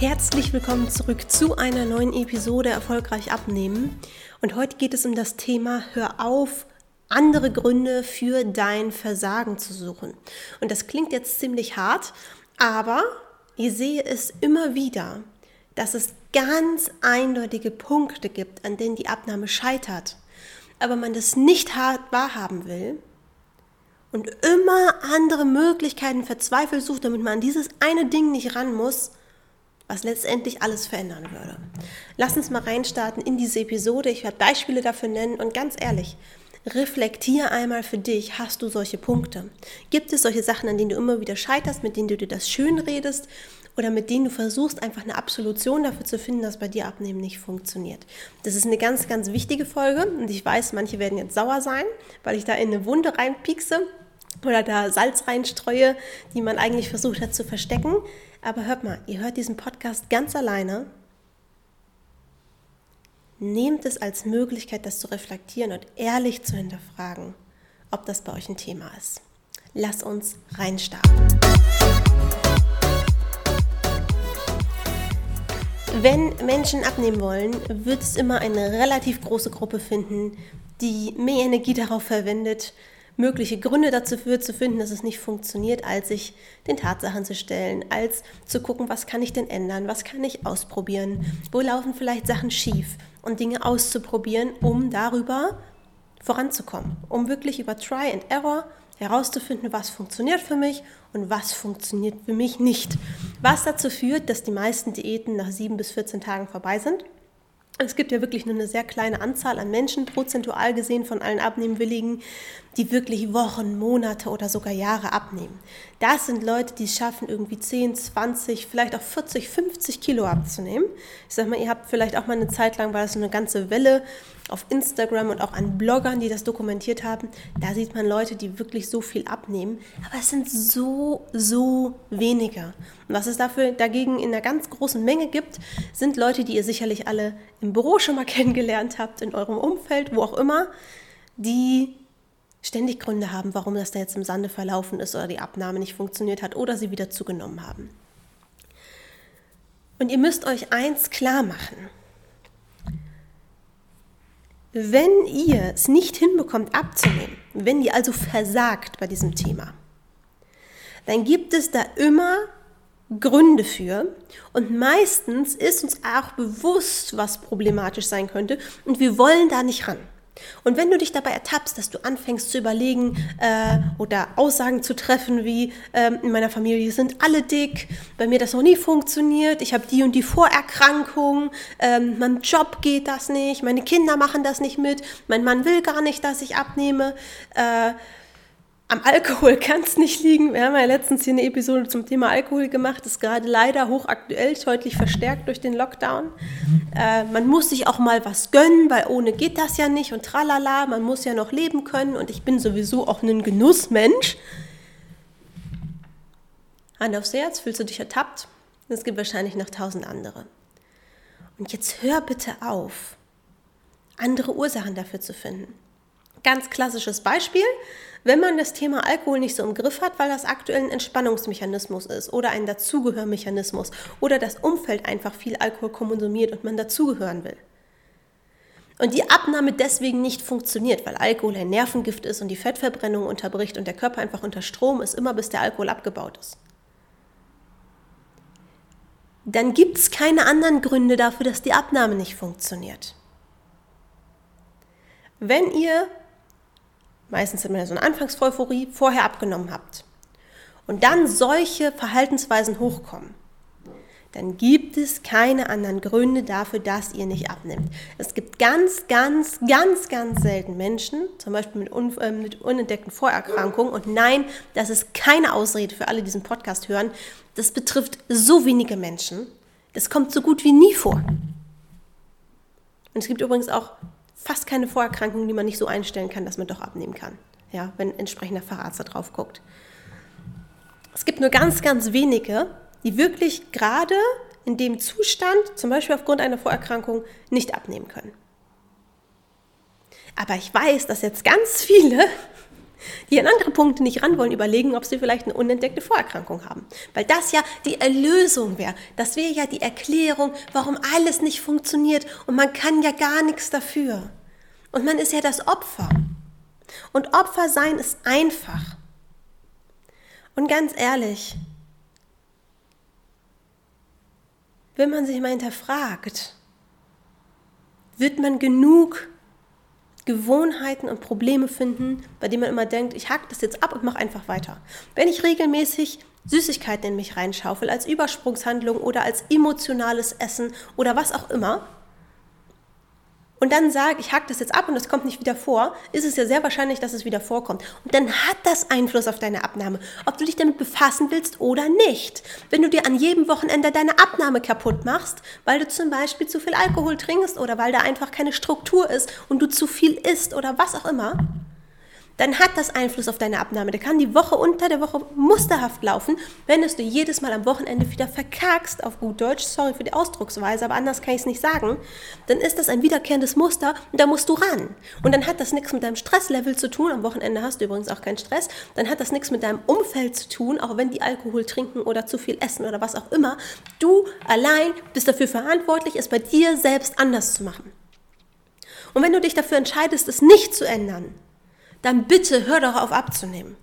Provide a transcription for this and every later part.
Herzlich willkommen zurück zu einer neuen Episode Erfolgreich abnehmen. Und heute geht es um das Thema Hör auf, andere Gründe für dein Versagen zu suchen. Und das klingt jetzt ziemlich hart, aber ich sehe es immer wieder, dass es ganz eindeutige Punkte gibt, an denen die Abnahme scheitert, aber man das nicht hart wahrhaben will und immer andere Möglichkeiten verzweifelt sucht, damit man an dieses eine Ding nicht ran muss, was letztendlich alles verändern würde. Lass uns mal reinstarten in diese Episode. Ich werde Beispiele dafür nennen und ganz ehrlich, reflektier einmal für dich, hast du solche Punkte? Gibt es solche Sachen, an denen du immer wieder scheiterst, mit denen du dir das schön redest oder mit denen du versuchst, einfach eine Absolution dafür zu finden, dass bei dir Abnehmen nicht funktioniert? Das ist eine ganz, ganz wichtige Folge und ich weiß, manche werden jetzt sauer sein, weil ich da in eine Wunde reinpiekse oder da Salz reinstreue, die man eigentlich versucht hat zu verstecken. Aber hört mal, ihr hört diesen Podcast ganz alleine. Nehmt es als Möglichkeit, das zu reflektieren und ehrlich zu hinterfragen, ob das bei euch ein Thema ist. Lass uns reinstarten. Wenn Menschen abnehmen wollen, wird es immer eine relativ große Gruppe finden, die mehr Energie darauf verwendet, mögliche Gründe dafür zu finden, dass es nicht funktioniert, als sich den Tatsachen zu stellen, als zu gucken, was kann ich denn ändern, was kann ich ausprobieren, wo laufen vielleicht Sachen schief und Dinge auszuprobieren, um darüber voranzukommen, um wirklich über Try and Error herauszufinden, was funktioniert für mich und was funktioniert für mich nicht. Was dazu führt, dass die meisten Diäten nach sieben bis 14 Tagen vorbei sind es gibt ja wirklich nur eine sehr kleine Anzahl an Menschen, prozentual gesehen von allen Abnehmwilligen, die wirklich Wochen, Monate oder sogar Jahre abnehmen. Das sind Leute, die es schaffen, irgendwie 10, 20, vielleicht auch 40, 50 Kilo abzunehmen. Ich sag mal, ihr habt vielleicht auch mal eine Zeit lang, war das so eine ganze Welle auf Instagram und auch an Bloggern, die das dokumentiert haben. Da sieht man Leute, die wirklich so viel abnehmen. Aber es sind so, so wenige. Und was es dafür dagegen in einer ganz großen Menge gibt, sind Leute, die ihr sicherlich alle im Büro schon mal kennengelernt habt, in eurem Umfeld, wo auch immer, die ständig Gründe haben, warum das da jetzt im Sande verlaufen ist oder die Abnahme nicht funktioniert hat oder sie wieder zugenommen haben. Und ihr müsst euch eins klar machen. Wenn ihr es nicht hinbekommt abzunehmen, wenn ihr also versagt bei diesem Thema, dann gibt es da immer Gründe für und meistens ist uns auch bewusst, was problematisch sein könnte und wir wollen da nicht ran. Und wenn du dich dabei ertappst, dass du anfängst zu überlegen äh, oder Aussagen zu treffen wie äh, in meiner Familie sind alle dick, bei mir das noch nie funktioniert, ich habe die und die Vorerkrankung, äh, meinem Job geht das nicht, meine Kinder machen das nicht mit, mein Mann will gar nicht, dass ich abnehme, äh, am Alkohol kann es nicht liegen. Wir haben ja letztens hier eine Episode zum Thema Alkohol gemacht. Das ist gerade leider hochaktuell, deutlich verstärkt durch den Lockdown. Äh, man muss sich auch mal was gönnen, weil ohne geht das ja nicht und tralala. Man muss ja noch leben können und ich bin sowieso auch ein Genussmensch. Hand aufs Herz, fühlst du dich ertappt? Es gibt wahrscheinlich noch tausend andere. Und jetzt hör bitte auf, andere Ursachen dafür zu finden. Ganz klassisches Beispiel, wenn man das Thema Alkohol nicht so im Griff hat, weil das aktuell ein Entspannungsmechanismus ist oder ein Dazugehörmechanismus oder das Umfeld einfach viel Alkohol konsumiert und man dazugehören will. Und die Abnahme deswegen nicht funktioniert, weil Alkohol ein Nervengift ist und die Fettverbrennung unterbricht und der Körper einfach unter Strom ist, immer bis der Alkohol abgebaut ist. Dann gibt es keine anderen Gründe dafür, dass die Abnahme nicht funktioniert. Wenn ihr meistens hat man so eine Anfangseuphorie, vorher abgenommen habt und dann solche Verhaltensweisen hochkommen, dann gibt es keine anderen Gründe dafür, dass ihr nicht abnimmt. Es gibt ganz, ganz, ganz, ganz selten Menschen, zum Beispiel mit, un, äh, mit unentdeckten Vorerkrankungen. Und nein, das ist keine Ausrede für alle, die diesen Podcast hören. Das betrifft so wenige Menschen. Das kommt so gut wie nie vor. Und es gibt übrigens auch fast keine Vorerkrankungen, die man nicht so einstellen kann, dass man doch abnehmen kann, ja, wenn entsprechender Facharzt da drauf guckt. Es gibt nur ganz, ganz wenige, die wirklich gerade in dem Zustand, zum Beispiel aufgrund einer Vorerkrankung, nicht abnehmen können. Aber ich weiß, dass jetzt ganz viele die an andere Punkte nicht ran wollen, überlegen, ob sie vielleicht eine unentdeckte Vorerkrankung haben. Weil das ja die Erlösung wäre. Das wäre ja die Erklärung, warum alles nicht funktioniert und man kann ja gar nichts dafür. Und man ist ja das Opfer. Und Opfer sein ist einfach. Und ganz ehrlich, wenn man sich mal hinterfragt, wird man genug Gewohnheiten und Probleme finden, bei denen man immer denkt, ich hack das jetzt ab und mache einfach weiter. Wenn ich regelmäßig Süßigkeiten in mich reinschaufel als Übersprungshandlung oder als emotionales Essen oder was auch immer, und dann sage, ich hack das jetzt ab und das kommt nicht wieder vor, ist es ja sehr wahrscheinlich, dass es wieder vorkommt. Und dann hat das Einfluss auf deine Abnahme, ob du dich damit befassen willst oder nicht. Wenn du dir an jedem Wochenende deine Abnahme kaputt machst, weil du zum Beispiel zu viel Alkohol trinkst oder weil da einfach keine Struktur ist und du zu viel isst oder was auch immer, dann hat das Einfluss auf deine Abnahme. Da kann die Woche unter der Woche musterhaft laufen, wenn es du jedes Mal am Wochenende wieder verkackst, auf gut Deutsch, sorry für die Ausdrucksweise, aber anders kann ich es nicht sagen, dann ist das ein wiederkehrendes Muster und da musst du ran. Und dann hat das nichts mit deinem Stresslevel zu tun, am Wochenende hast du übrigens auch keinen Stress, dann hat das nichts mit deinem Umfeld zu tun, auch wenn die Alkohol trinken oder zu viel essen oder was auch immer. Du allein bist dafür verantwortlich, es bei dir selbst anders zu machen. Und wenn du dich dafür entscheidest, es nicht zu ändern, dann bitte hör doch auf abzunehmen.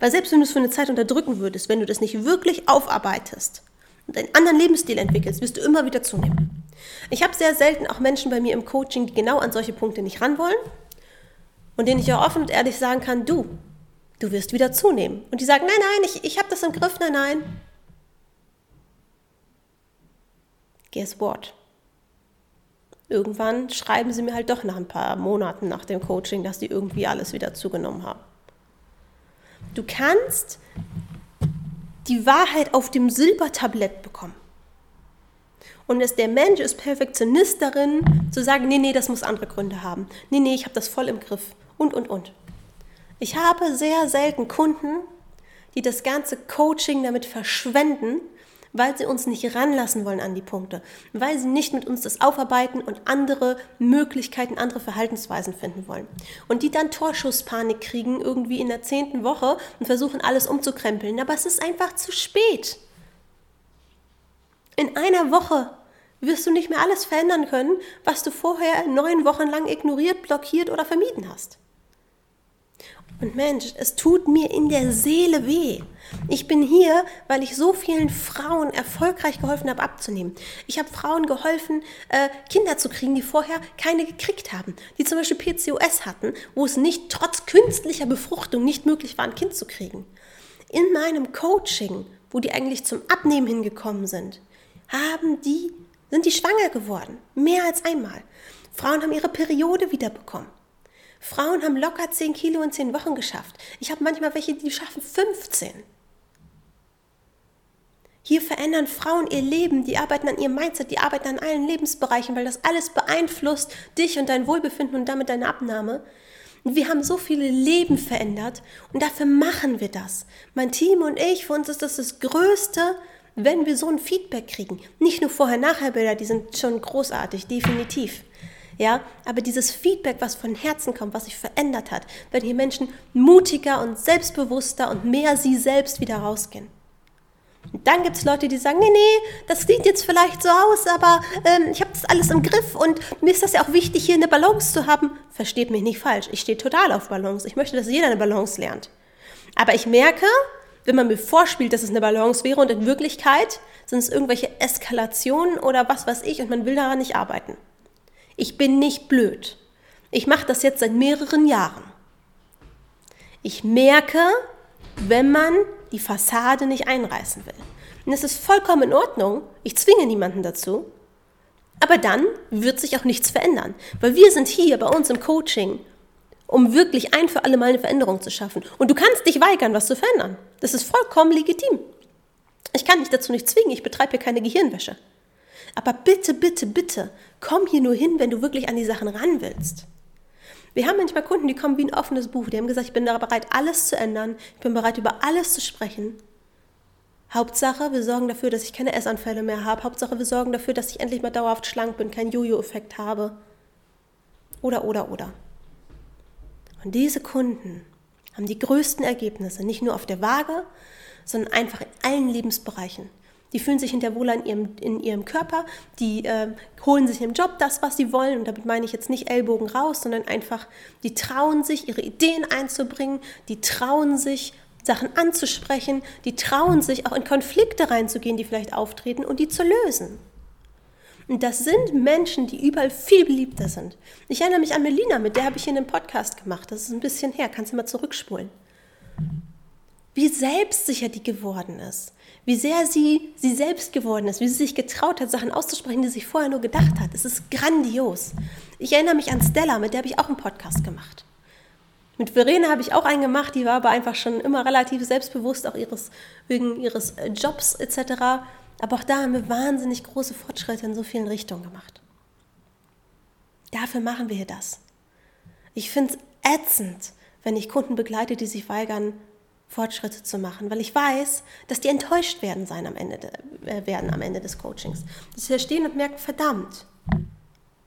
Weil selbst wenn du es für eine Zeit unterdrücken würdest, wenn du das nicht wirklich aufarbeitest und einen anderen Lebensstil entwickelst, wirst du immer wieder zunehmen. Ich habe sehr selten auch Menschen bei mir im Coaching, die genau an solche Punkte nicht ran wollen und denen ich auch offen und ehrlich sagen kann, du, du wirst wieder zunehmen. Und die sagen, nein, nein, ich, ich habe das im Griff, nein, nein. Guess what? Irgendwann schreiben sie mir halt doch nach ein paar Monaten nach dem Coaching, dass die irgendwie alles wieder zugenommen haben. Du kannst die Wahrheit auf dem Silbertablett bekommen. Und es, der Mensch ist Perfektionist darin, zu sagen, nee, nee, das muss andere Gründe haben. Nee, nee, ich habe das voll im Griff. Und, und, und. Ich habe sehr selten Kunden, die das ganze Coaching damit verschwenden, weil sie uns nicht ranlassen wollen an die Punkte, weil sie nicht mit uns das aufarbeiten und andere Möglichkeiten, andere Verhaltensweisen finden wollen. Und die dann Torschusspanik kriegen irgendwie in der zehnten Woche und versuchen alles umzukrempeln. Aber es ist einfach zu spät. In einer Woche wirst du nicht mehr alles verändern können, was du vorher neun Wochen lang ignoriert, blockiert oder vermieden hast. Und Mensch, es tut mir in der Seele weh. Ich bin hier, weil ich so vielen Frauen erfolgreich geholfen habe, abzunehmen. Ich habe Frauen geholfen, äh, Kinder zu kriegen, die vorher keine gekriegt haben. Die zum Beispiel PCOS hatten, wo es nicht trotz künstlicher Befruchtung nicht möglich war, ein Kind zu kriegen. In meinem Coaching, wo die eigentlich zum Abnehmen hingekommen sind, haben die, sind die schwanger geworden. Mehr als einmal. Frauen haben ihre Periode wiederbekommen. Frauen haben locker 10 Kilo in 10 Wochen geschafft. Ich habe manchmal welche, die schaffen 15. Hier verändern Frauen ihr Leben, die arbeiten an ihrem Mindset, die arbeiten an allen Lebensbereichen, weil das alles beeinflusst dich und dein Wohlbefinden und damit deine Abnahme. Und wir haben so viele Leben verändert und dafür machen wir das. Mein Team und ich, für uns ist das das Größte, wenn wir so ein Feedback kriegen. Nicht nur Vorher-Nachher-Bilder, die sind schon großartig, definitiv. Ja, aber dieses Feedback, was von Herzen kommt, was sich verändert hat, wenn hier Menschen mutiger und selbstbewusster und mehr sie selbst wieder rausgehen. Und dann gibt es Leute, die sagen, nee, nee, das sieht jetzt vielleicht so aus, aber ähm, ich habe das alles im Griff und mir ist das ja auch wichtig, hier eine Balance zu haben. Versteht mich nicht falsch, ich stehe total auf Balance. Ich möchte, dass jeder eine Balance lernt. Aber ich merke, wenn man mir vorspielt, dass es eine Balance wäre und in Wirklichkeit sind es irgendwelche Eskalationen oder was weiß ich und man will daran nicht arbeiten. Ich bin nicht blöd. Ich mache das jetzt seit mehreren Jahren. Ich merke, wenn man die Fassade nicht einreißen will. Und es ist vollkommen in Ordnung. Ich zwinge niemanden dazu. Aber dann wird sich auch nichts verändern. Weil wir sind hier bei uns im Coaching, um wirklich ein für alle Mal eine Veränderung zu schaffen. Und du kannst dich weigern, was zu verändern. Das ist vollkommen legitim. Ich kann dich dazu nicht zwingen. Ich betreibe hier keine Gehirnwäsche. Aber bitte, bitte, bitte, komm hier nur hin, wenn du wirklich an die Sachen ran willst. Wir haben manchmal Kunden, die kommen wie ein offenes Buch. Die haben gesagt, ich bin bereit, alles zu ändern. Ich bin bereit, über alles zu sprechen. Hauptsache, wir sorgen dafür, dass ich keine Essanfälle mehr habe. Hauptsache, wir sorgen dafür, dass ich endlich mal dauerhaft schlank bin, keinen Jojo-Effekt habe. Oder, oder, oder. Und diese Kunden, haben die größten Ergebnisse, nicht nur auf der Waage, sondern einfach in allen Lebensbereichen. Die fühlen sich hinterher wohl in ihrem, in ihrem Körper, die äh, holen sich im Job das, was sie wollen. Und damit meine ich jetzt nicht Ellbogen raus, sondern einfach, die trauen sich, ihre Ideen einzubringen, die trauen sich, Sachen anzusprechen, die trauen sich auch in Konflikte reinzugehen, die vielleicht auftreten und die zu lösen. Und das sind Menschen, die überall viel beliebter sind. Ich erinnere mich an Melina, mit der habe ich hier einen Podcast gemacht. Das ist ein bisschen her, kannst du mal zurückspulen. Wie selbstsicher die geworden ist. Wie sehr sie sie selbst geworden ist, wie sie sich getraut hat, Sachen auszusprechen, die sie vorher nur gedacht hat. Es ist grandios. Ich erinnere mich an Stella, mit der habe ich auch einen Podcast gemacht. Mit Verena habe ich auch einen gemacht, die war aber einfach schon immer relativ selbstbewusst, auch ihres, wegen ihres Jobs etc. Aber auch da haben wir wahnsinnig große Fortschritte in so vielen Richtungen gemacht. Dafür machen wir das. Ich finde es ätzend, wenn ich Kunden begleite, die sich weigern, Fortschritte zu machen, weil ich weiß, dass die enttäuscht werden sein am Ende, äh, werden am Ende des Coachings. Dass sie da stehen und merken, verdammt,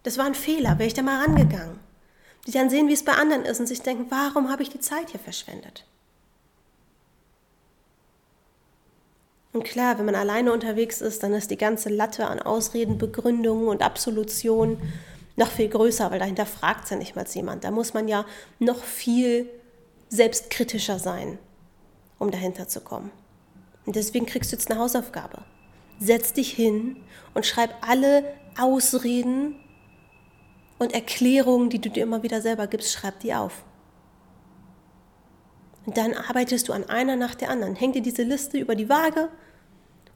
das war ein Fehler, wäre ich da mal rangegangen. Die dann sehen, wie es bei anderen ist und sich denken, warum habe ich die Zeit hier verschwendet? Und klar, wenn man alleine unterwegs ist, dann ist die ganze Latte an Ausreden, Begründungen und Absolutionen noch viel größer, weil dahinter fragt ja nicht mal jemand. Da muss man ja noch viel selbstkritischer sein, um dahinter zu kommen. Und deswegen kriegst du jetzt eine Hausaufgabe. Setz dich hin und schreib alle Ausreden und Erklärungen, die du dir immer wieder selber gibst, schreib die auf. Und dann arbeitest du an einer nach der anderen. Häng dir diese Liste über die Waage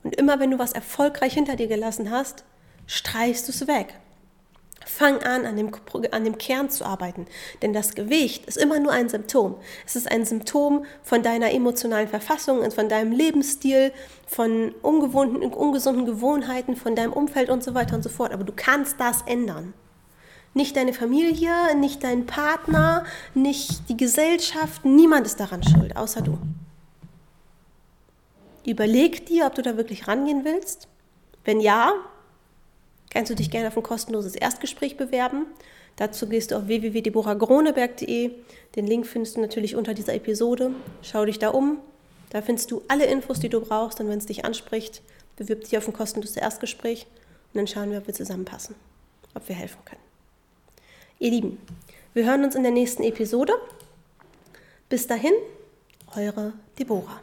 und immer wenn du was erfolgreich hinter dir gelassen hast, streichst du es weg. Fang an, an dem, an dem Kern zu arbeiten. Denn das Gewicht ist immer nur ein Symptom. Es ist ein Symptom von deiner emotionalen Verfassung und von deinem Lebensstil, von ungewohnten, ungesunden Gewohnheiten, von deinem Umfeld und so weiter und so fort. Aber du kannst das ändern. Nicht deine Familie, nicht dein Partner, nicht die Gesellschaft, niemand ist daran schuld, außer du. Überleg dir, ob du da wirklich rangehen willst. Wenn ja, kannst du dich gerne auf ein kostenloses Erstgespräch bewerben. Dazu gehst du auf www.deborahgroneberg.de. Den Link findest du natürlich unter dieser Episode. Schau dich da um. Da findest du alle Infos, die du brauchst. Und wenn es dich anspricht, bewirb dich auf ein kostenloses Erstgespräch. Und dann schauen wir, ob wir zusammenpassen, ob wir helfen können. Ihr Lieben, wir hören uns in der nächsten Episode. Bis dahin, eure Deborah.